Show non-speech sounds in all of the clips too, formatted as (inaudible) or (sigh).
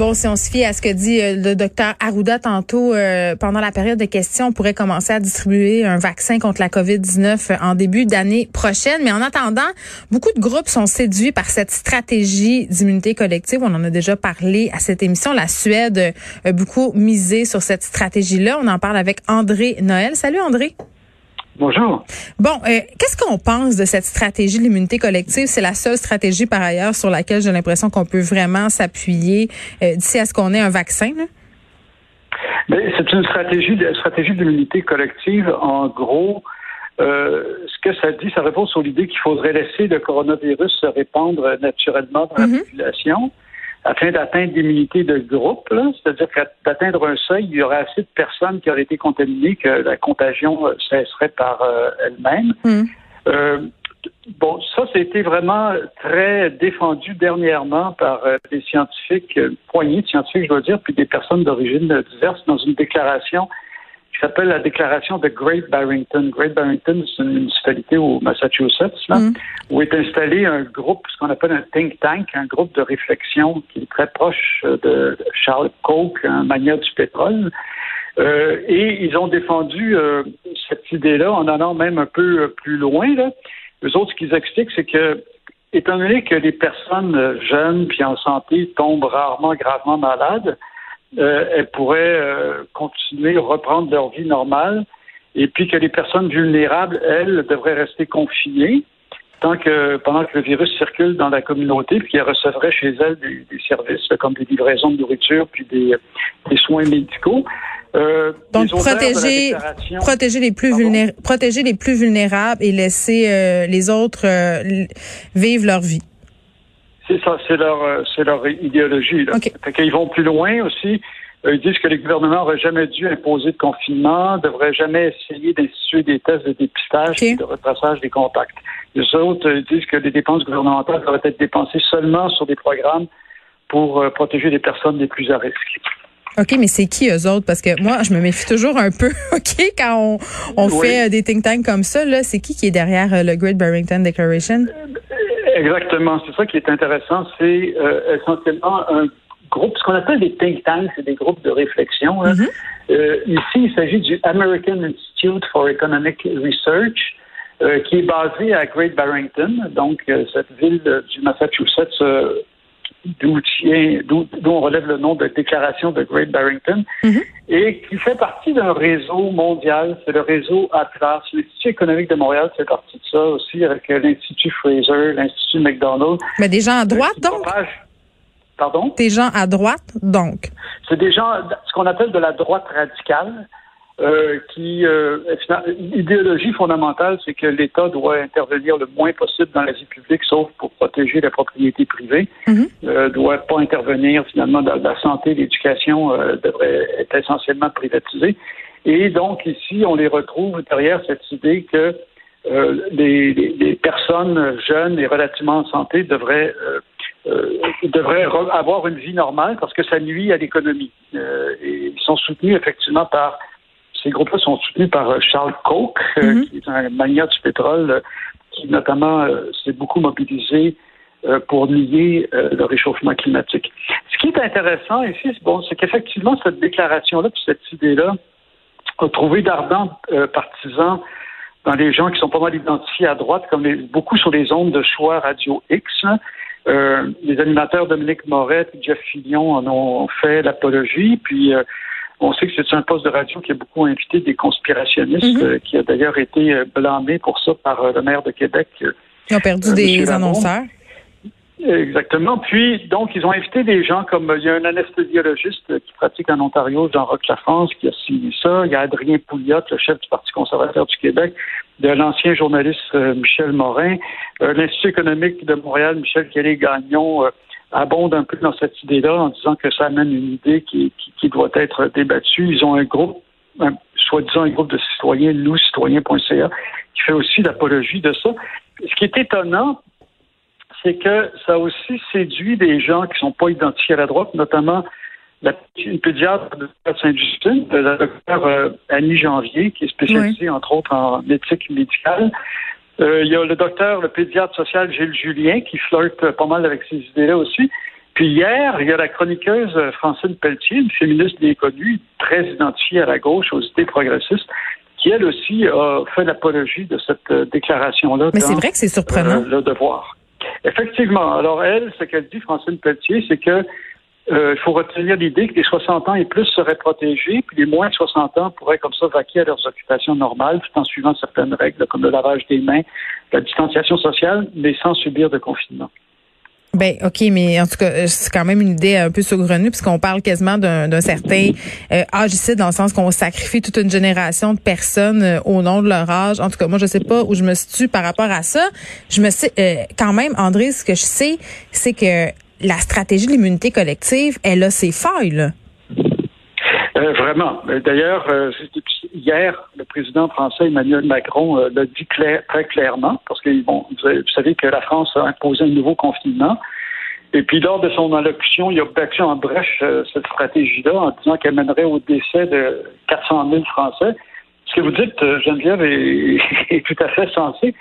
Bon, si on se fie à ce que dit euh, le docteur Arruda tantôt, euh, pendant la période de questions, on pourrait commencer à distribuer un vaccin contre la COVID-19 en début d'année prochaine. Mais en attendant, beaucoup de groupes sont séduits par cette stratégie d'immunité collective. On en a déjà parlé à cette émission. La Suède a beaucoup misé sur cette stratégie-là. On en parle avec André Noël. Salut André. Bonjour. Bon, euh, qu'est-ce qu'on pense de cette stratégie de l'immunité collective? C'est la seule stratégie, par ailleurs, sur laquelle j'ai l'impression qu'on peut vraiment s'appuyer euh, d'ici à ce qu'on ait un vaccin. Là? Ben, c'est une stratégie de stratégie de l'immunité collective. En gros, euh, ce que ça dit, ça répond sur l'idée qu'il faudrait laisser le coronavirus se répandre naturellement dans la population afin d'atteindre l'immunité de groupe, c'est-à-dire d'atteindre un seuil, il y aurait assez de personnes qui auraient été contaminées que la contagion euh, cesserait par euh, elle-même. Euh, bon, ça, c'était vraiment très défendu dernièrement par des scientifiques, une poignée de scientifiques, je dois dire, puis des personnes d'origine diverse dans une déclaration qui s'appelle la déclaration de Great Barrington. Great Barrington, c'est une municipalité au Massachusetts, là, mm. où est installé un groupe, ce qu'on appelle un think tank, un groupe de réflexion qui est très proche de Charles Koch, un magnat du pétrole. Euh, et ils ont défendu euh, cette idée-là en allant même un peu plus loin. Là. Eux autres, ce qu'ils expliquent, c'est que étant donné que les personnes jeunes puis en santé tombent rarement gravement malades, euh, elles pourraient euh, continuer, reprendre leur vie normale, et puis que les personnes vulnérables, elles, devraient rester confinées tant que pendant que le virus circule dans la communauté, puis qu'elles recevraient chez elles des, services comme des livraisons de nourriture, puis des, soins médicaux. Euh, Donc protéger, protéger les plus vulnérables, protéger les plus vulnérables et laisser euh, les autres vivre leur vie. C'est ça, c'est leur, euh, c'est leur idéologie. Là. Fait qu'ils vont plus loin aussi. Euh, ils disent que les gouvernements n'auraient jamais dû imposer de confinement, ne devraient jamais essayer d'instituer des tests de dépistage et de retraçage des contacts. Les autres euh, disent que les dépenses gouvernementales devraient être dépensées seulement sur des programmes pour protéger les personnes les plus à risque. OK, mais c'est qui eux autres? Parce que moi, je me méfie toujours un peu, (laughs) OK, quand on, on fait des think tanks comme ça, là, c'est qui qui est derrière le Great Barrington Declaration? Exactement, c'est ça qui est intéressant. C'est euh, essentiellement un groupe, ce qu'on appelle des think tanks, c'est des groupes de réflexion. Hein. Mm-hmm. euh, ici, il s'agit du American Institute for Economic Research, euh, qui est basé à Great Barrington, donc cette ville du Massachusetts d'où on relève le nom de déclaration de Great Barrington, mm-hmm. et qui fait partie d'un réseau mondial, c'est le réseau Atlas. L'Institut économique de Montréal fait partie de ça aussi, avec l'Institut Fraser, l'Institut McDonald. Mais des gens à droite, donc? Pardon? Des gens à droite, donc? C'est des gens, ce qu'on appelle de la droite radicale. Euh, qui euh, idéologie fondamentale, c'est que l'État doit intervenir le moins possible dans la vie publique, sauf pour protéger la propriété privée. Mm doit pas intervenir finalement dans la santé, l'éducation euh, devrait être essentiellement privatisée. Et donc ici, on les retrouve derrière cette idée que les, les, personnes jeunes et relativement en santé devraient devraient avoir une vie normale parce que ça nuit à l'économie. et ils sont soutenus effectivement par ces groupes-là sont soutenus par euh, Charles Koch, euh, mhm. qui est un magnat du pétrole, euh, qui notamment s'est beaucoup mobilisé pour nier le réchauffement climatique. Ce qui est intéressant ici, c'est bon, c'est qu'effectivement, cette déclaration-là, cette idée-là, a trouvé d'ardents partisans dans les gens qui sont pas mal identifiés à droite, comme beaucoup sur les ondes de choix Radio X. Hein. les animateurs Dominique Moret et Jeff Fillion en ont fait l'apologie, puis on sait que c'est un poste de radio qui a beaucoup invité des conspirationnistes, mhm. euh, qui a d'ailleurs été euh, blâmé pour ça par euh, le maire de Québec. Ils ont perdu des annonceurs. Exactement. Puis, donc, ils ont invité des gens comme il y a un anesthésiologiste qui pratique en Ontario, Jean-Roch France, qui a signé ça. Il y a Adrien Pouliot, le chef du Parti conservateur du Québec, de l'ancien journaliste euh, Michel Morin, euh, l'Institut économique de Montréal, Michel Kelly-Gagnon, euh, abonde un peu dans cette idée-là en disant que ça amène une idée qui, qui, doit être débattue. Ils ont un groupe, soi-disant un groupe de citoyens, nous, citoyens.ca, qui fait aussi l'apologie de ça. Ce qui est étonnant, c'est que ça a aussi séduit des gens qui ne sont pas identifiés à la droite, notamment la, une pédiatre de Sainte-Justine, la docteure euh, Annie Janvier, qui est spécialisée, entre autres, en éthique médicale. Euh, il y a le docteur, le pédiatre social Gilles Julien, qui flirte pas mal avec ces idées-là aussi. Puis hier, il y a la chroniqueuse Francine Pelletier, une féministe bien connue, très identifiée à la gauche, aux idées progressistes, qui elle aussi a fait l'apologie de cette euh, déclaration-là. Mais c'est vrai que c'est surprenant. le devoir. Effectivement. Alors, elle, ce qu'elle dit, Francine Pelletier, c'est que euh, il faut retenir l'idée que les 60 ans et plus seraient protégés, puis les moins de 60 ans pourraient comme ça vaquer à leurs occupations normales, tout en suivant certaines règles, comme le lavage des mains, la distanciation sociale, mais sans subir de confinement. Ben ok, mais en tout cas, c'est quand même une idée un peu saugrenue puisqu'on parle quasiment d'un certain euh, âge ici, dans le sens qu'on sacrifie toute une génération de personnes euh, au nom de leur âge. En tout cas, moi, je sais pas où je me situe par rapport à ça. Je me sais quand même, André, ce que je sais, c'est que la stratégie de l'immunité collective, elle a ses failles. Là. Euh, vraiment. D'ailleurs, euh, hier, le président français Emmanuel Macron euh, l'a dit très clairement, parce que vous, savez que la France a imposé un nouveau confinement. Et puis, lors de son allocution, il a battu en brèche cette stratégie-là en disant qu'elle mènerait au décès de 400 000 Français. Ce que vous dites, Geneviève, (laughs) est, tout à fait sensé.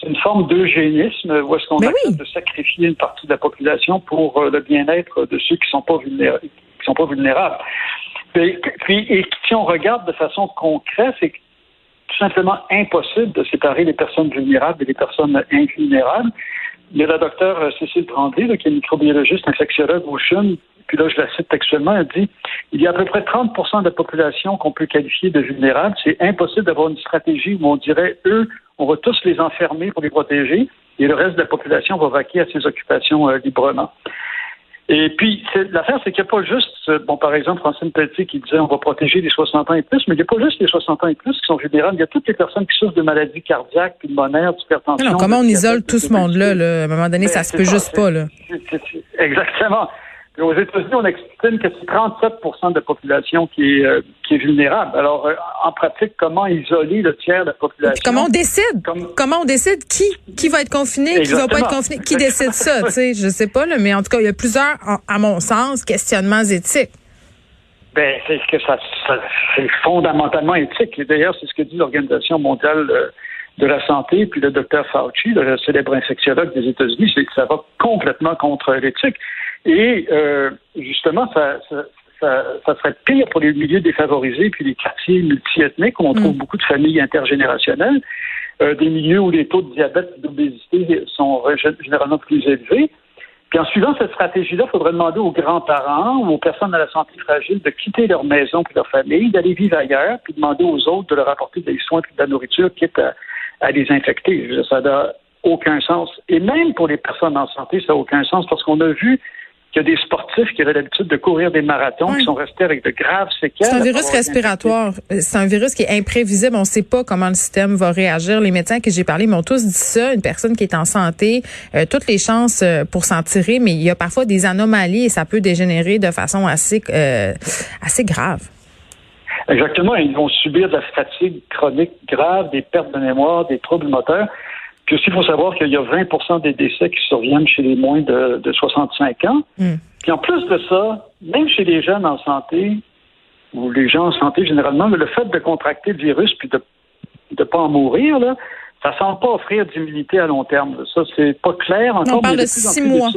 C'est une forme d'eugénisme où est-ce qu'on accepte de sacrifier une partie de la population pour le bien-être de ceux qui sont pas vulnérables. Qui sont pas vulnérables. Puis, et si on regarde de façon concrète, c'est tout simplement impossible de séparer les personnes vulnérables et les personnes invulnérables. Il y a la docteure euh, Cécile Tremblay, qui est microbiologiste infectiologue au CHUM, puis là, je la cite textuellement, elle dit il y a à peu près 30% de la population qu'on peut qualifier de vulnérable. C'est impossible d'avoir une stratégie où on dirait, eux, on va tous les enfermer pour les protéger, et le reste de la population va vaquer à ses occupations euh, librement. Et puis, l'affaire, c'est qu'il n'y a pas juste, euh, bon, par exemple, Francine Pelletier qui disait on va protéger les 60 ans et plus, mais il n'y a pas juste les 60 ans et plus qui sont vulnérables. Il y a toutes les personnes qui souffrent de maladies cardiaques, pulmonaires, d'hypertension. Alors, comment on isole tout ce monde-là, À un moment donné, ça ben, se peut juste pas, là. exactement aux États-Unis, on estime que c'est 37% de la population qui est, euh, qui est vulnérable. Alors, euh, en pratique, comment isoler le tiers de la population? comment on décide? Comment on décide qui, qui va être confiné, qui va pas être confiné? Qui décide ça? tu sais, je sais pas, là, mais en tout cas, il y a plusieurs, à mon sens, questionnements éthiques. Ben, c'est que ça, c'est fondamentalement éthique. D'ailleurs, c'est ce que dit l'Organisation mondiale euh, de la santé, puis le docteur Fauci, le célèbre infectiologue des États-Unis, c'est que ça va complètement contre l'éthique. Et euh, justement, ça, ça, ça, serait pire pour les milieux défavorisés puis les quartiers multiethniques où on trouve mm. beaucoup de familles intergénérationnelles, euh, des milieux où les taux de diabète et d'obésité sont généralement plus élevés. Puis en suivant cette stratégie-là, il faudrait demander aux grands-parents ou aux personnes à la santé fragile de quitter leur maison puis leur famille, d'aller vivre ailleurs, puis demander aux autres de leur apporter des soins et de la nourriture, quitte à, à les infecter. Ça n'a aucun sens. Et même pour les personnes en santé, ça n'a aucun sens parce qu'on a vu qu'il y a des sportifs qui avaient l'habitude de courir des marathons qui sont restés avec de graves séquelles. C'est un virus respiratoire. C'est un virus qui est imprévisible. On ne sait pas comment le système va réagir. Les médecins que j'ai parlé m'ont tous dit ça. Une personne qui est en santé, euh, toutes les chances euh, pour s'en tirer, mais il y a parfois des anomalies et ça peut dégénérer de façon assez, euh, assez grave. Exactement. Ils vont subir de la fatigue chronique grave, des pertes de mémoire, des troubles moteurs. Puis aussi, il faut savoir qu'il y a 20% des décès qui surviennent chez les moins de, 65 ans. Hmm. Puis en plus de ça, même chez les jeunes en santé, ou les gens en santé généralement, le fait de contracter le virus puis de ne pas en mourir, là, ça ne semble pas offrir d'immunité à long terme. Ça, c'est pas clair encore. On parle de six mois.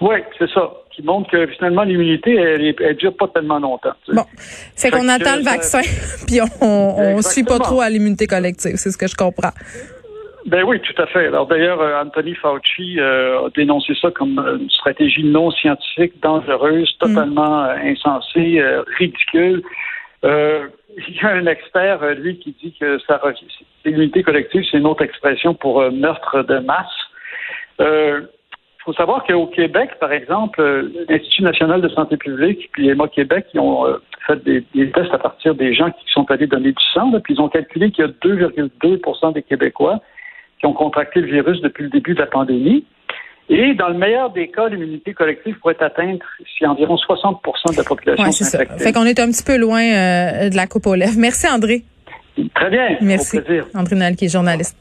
Oui, c'est ça. Qui montre que finalement l'immunité, elle, elle, dure pas tellement longtemps. Bon, c'est qu'on attend le vaccin, (laughs) puis on, ne suit pas trop à l'immunité collective. C'est ce que je comprends. Ben oui, tout à fait. Alors d'ailleurs, euh, Anthony Fauci euh, a dénoncé ça comme une stratégie non scientifique, dangereuse, mm. totalement euh, insensée, ridicule. il y a un expert, lui, qui dit que ça l'immunité collective, c'est une autre expression pour meurtre de masse. faut savoir qu'au Québec, par exemple, l'Institut national de santé publique puis EMA Québec, qui ont fait des, tests à partir des gens qui sont allés donner du sang, puis ils ont calculé qu'il y a 2,2 des Québécois qui ont contracté le virus depuis le début de la pandémie. Et dans le meilleur des cas, l'immunité collective pourrait atteindre si environ 60 de la population ouais, c'est ça. Fait qu'on est un petit peu loin euh, de la coupe aux lèvres. Merci, André. Très bien. Merci. André Noël, qui est journaliste.